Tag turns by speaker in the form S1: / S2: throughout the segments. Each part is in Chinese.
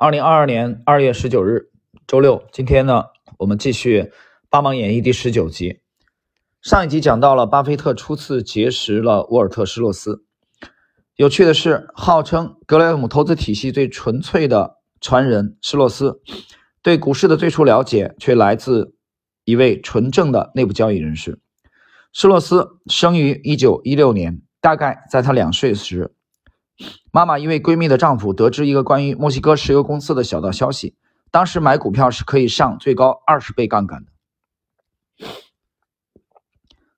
S1: 二零二二年二月十九日，周六。今天呢，我们继续《巴芒演义》第十九集。上一集讲到了巴菲特初次结识了沃尔特·施洛斯。有趣的是，号称格雷厄姆投资体系最纯粹的传人施洛斯，对股市的最初了解却来自一位纯正的内部交易人士。施洛斯生于一九一六年，大概在他两岁时。妈妈一位闺蜜的丈夫得知一个关于墨西哥石油公司的小道消息，当时买股票是可以上最高二十倍杠杆的。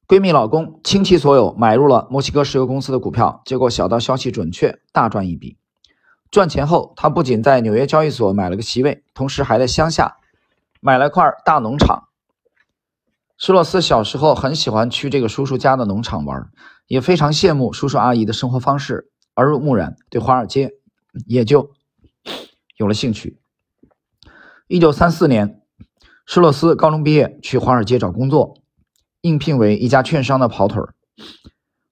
S1: 闺蜜老公倾其所有买入了墨西哥石油公司的股票，结果小道消息准确，大赚一笔。赚钱后，他不仅在纽约交易所买了个席位，同时还在乡下买了块大农场。施洛斯小时候很喜欢去这个叔叔家的农场玩，也非常羡慕叔叔阿姨的生活方式。耳濡目染，对华尔街也就有了兴趣。一九三四年，施洛斯高中毕业，去华尔街找工作，应聘为一家券商的跑腿儿，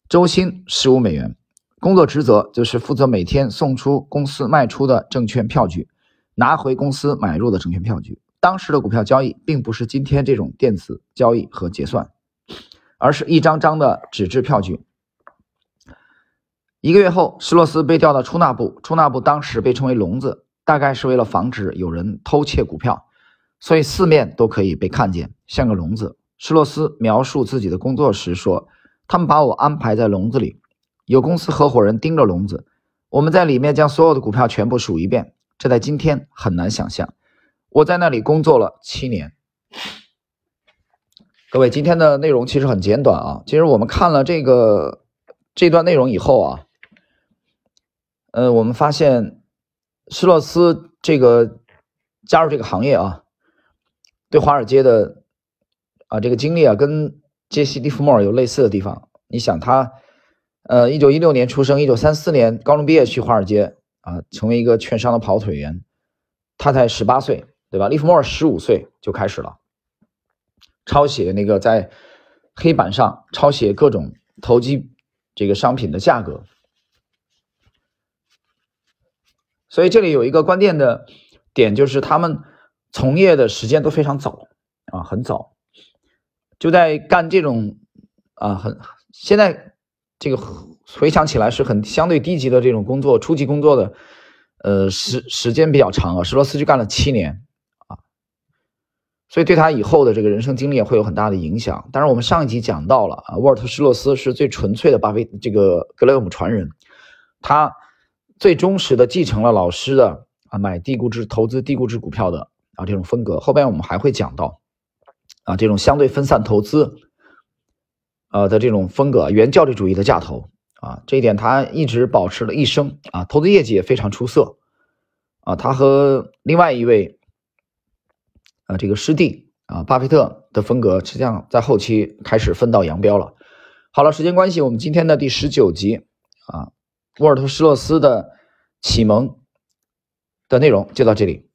S1: 周薪十五美元。工作职责就是负责每天送出公司卖出的证券票据，拿回公司买入的证券票据。当时的股票交易并不是今天这种电子交易和结算，而是一张张的纸质票据。一个月后，施洛斯被调到出纳部。出纳部当时被称为“笼子”，大概是为了防止有人偷窃股票，所以四面都可以被看见，像个笼子。施洛斯描述自己的工作时说：“他们把我安排在笼子里，有公司合伙人盯着笼子，我们在里面将所有的股票全部数一遍。这在今天很难想象。我在那里工作了七年。”各位，今天的内容其实很简短啊。其实我们看了这个这段内容以后啊。呃，我们发现施洛斯这个加入这个行业啊，对华尔街的啊这个经历啊，跟杰西·利弗莫尔有类似的地方。你想他，呃，一九一六年出生，一九三四年高中毕业去华尔街啊，成为一个券商的跑腿员。他才十八岁，对吧？利弗莫尔十五岁就开始了抄写那个在黑板上抄写各种投机这个商品的价格。所以这里有一个关键的点，就是他们从业的时间都非常早啊，很早，就在干这种啊很现在这个回想起来是很相对低级的这种工作，初级工作的呃时时间比较长啊。施罗斯就干了七年啊，所以对他以后的这个人生经历也会有很大的影响。当然，我们上一集讲到了啊，沃尔特施洛斯是最纯粹的巴菲这个格雷厄姆传人，他。最忠实的继承了老师的啊买低估值投资低估值股票的啊这种风格，后边我们还会讲到啊这种相对分散投资呃的这种风格，原教旨主义的架头啊这一点他一直保持了一生啊投资业绩也非常出色啊他和另外一位啊这个师弟啊巴菲特的风格实际上在后期开始分道扬镳了。好了，时间关系，我们今天的第十九集啊。沃尔特·施洛斯的启蒙的内容就到这里。